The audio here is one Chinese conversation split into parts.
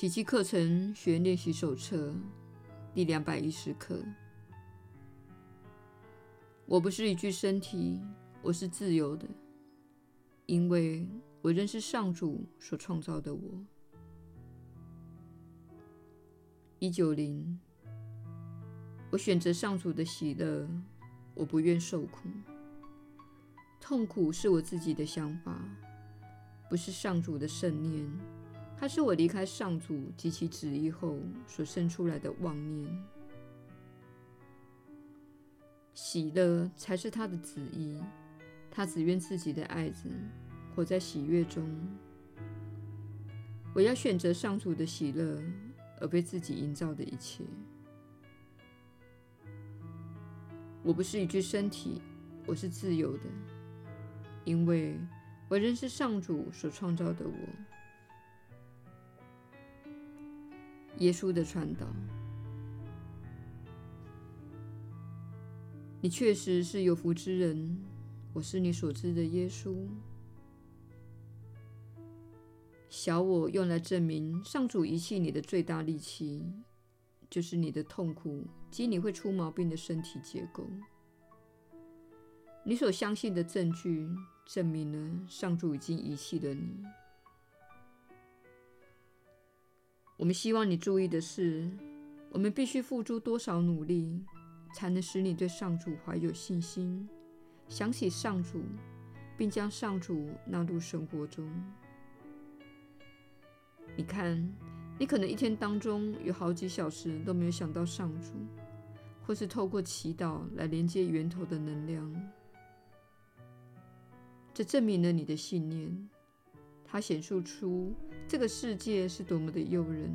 奇迹课程学练习手册第两百一十课。我不是一具身体，我是自由的，因为我认识上主所创造的我。一九零，我选择上主的喜乐，我不愿受苦。痛苦是我自己的想法，不是上主的圣念。它是我离开上主及其旨意后所生出来的妄念。喜乐才是他的旨意，他只愿自己的爱子活在喜悦中。我要选择上主的喜乐，而非自己营造的一切。我不是一具身体，我是自由的，因为我认识上主所创造的我。耶稣的传导，你确实是有福之人。我是你所知的耶稣。小我用来证明上主遗弃你的最大利器，就是你的痛苦及你会出毛病的身体结构。你所相信的证据证明了上主已经遗弃了你。我们希望你注意的是，我们必须付出多少努力，才能使你对上主怀有信心，想起上主，并将上主纳入生活中。你看，你可能一天当中有好几小时都没有想到上主，或是透过祈祷来连接源头的能量。这证明了你的信念，它显示出。这个世界是多么的诱人，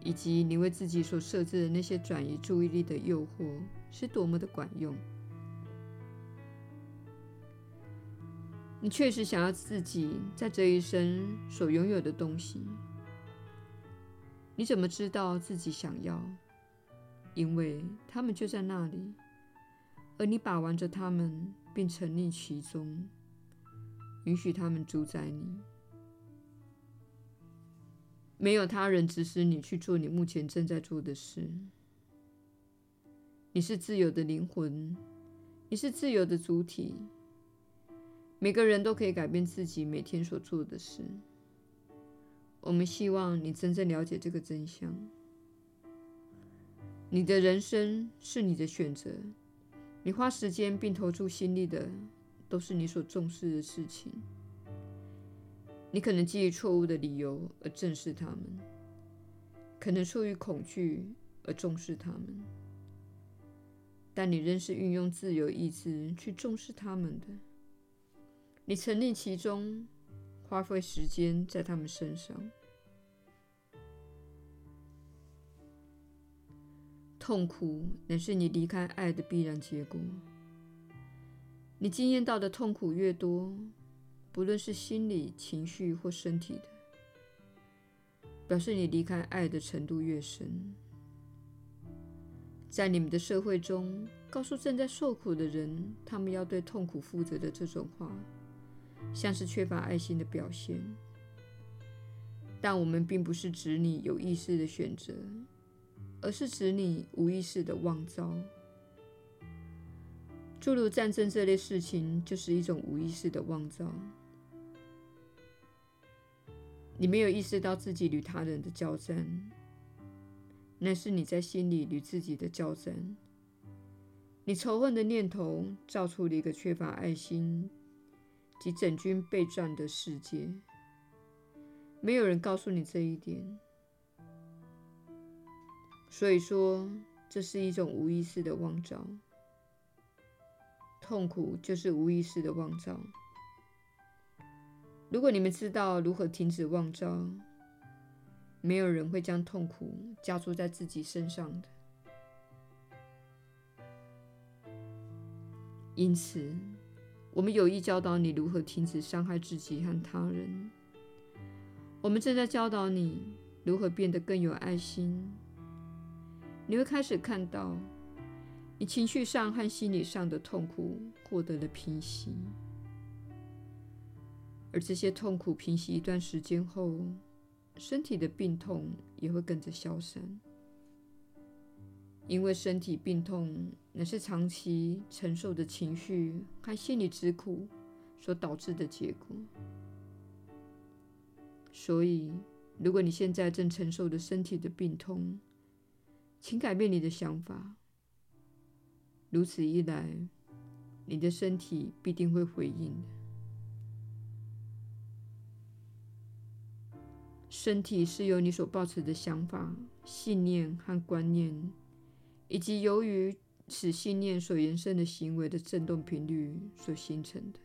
以及你为自己所设置的那些转移注意力的诱惑是多么的管用。你确实想要自己在这一生所拥有的东西。你怎么知道自己想要？因为他们就在那里，而你把玩着他们，并沉溺其中，允许他们主宰你。没有他人指使你去做你目前正在做的事。你是自由的灵魂，你是自由的主体。每个人都可以改变自己每天所做的事。我们希望你真正了解这个真相。你的人生是你的选择，你花时间并投注心力的，都是你所重视的事情。你可能基于错误的理由而正视他们，可能出于恐惧而重视他们，但你仍是运用自由意志去重视他们的。你沉溺其中，花费时间在他们身上。痛苦乃是你离开爱的必然结果。你经验到的痛苦越多，不论是心理、情绪或身体的，表示你离开爱的程度越深。在你们的社会中，告诉正在受苦的人，他们要对痛苦负责的这种话，像是缺乏爱心的表现。但我们并不是指你有意识的选择，而是指你无意识的妄造。诸如战争这类事情，就是一种无意识的妄造。你没有意识到自己与他人的交战，那是你在心里与自己的交战。你仇恨的念头造出了一个缺乏爱心及整军备战的世界。没有人告诉你这一点，所以说这是一种无意识的妄造。痛苦就是无意识的妄造。如果你们知道如何停止妄造，没有人会将痛苦加诸在自己身上的。因此，我们有意教导你如何停止伤害自己和他人。我们正在教导你如何变得更有爱心。你会开始看到，你情绪上和心理上的痛苦获得了平息。而这些痛苦平息一段时间后，身体的病痛也会跟着消散。因为身体病痛乃是长期承受的情绪和心理之苦所导致的结果，所以，如果你现在正承受着身体的病痛，请改变你的想法。如此一来，你的身体必定会回应。身体是由你所抱持的想法、信念和观念。以及由于此信念所延伸的行为的振动频率所形成的。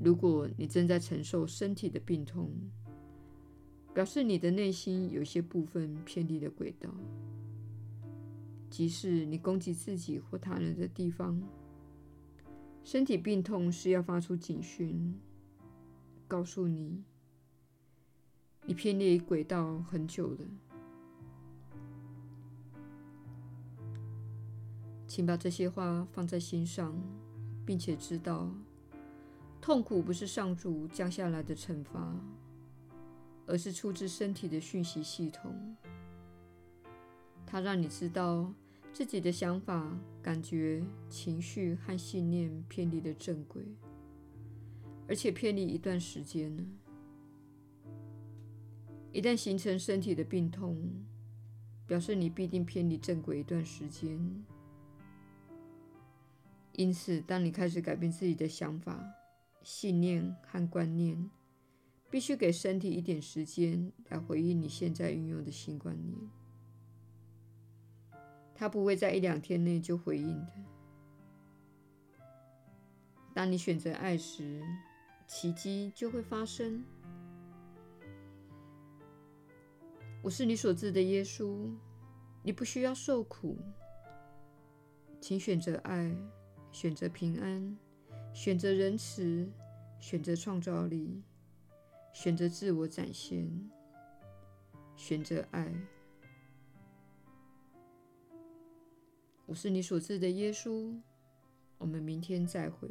如果你正在承受身体的病痛，表示你的内心有些部分偏离了轨道，即是你攻击自己或他人的地方。身体病痛是要发出警讯，告诉你，你偏离轨道很久了。请把这些话放在心上，并且知道，痛苦不是上主降下来的惩罚，而是出自身体的讯息系统。它让你知道自己的想法、感觉、情绪和信念偏离了正轨，而且偏离一段时间了。一旦形成身体的病痛，表示你必定偏离正轨一段时间。因此，当你开始改变自己的想法、信念和观念，必须给身体一点时间来回应你现在运用的新观念。它不会在一两天内就回应的。当你选择爱时，奇迹就会发生。我是你所知的耶稣，你不需要受苦，请选择爱。选择平安，选择仁慈，选择创造力，选择自我展现，选择爱。我是你所知的耶稣。我们明天再会。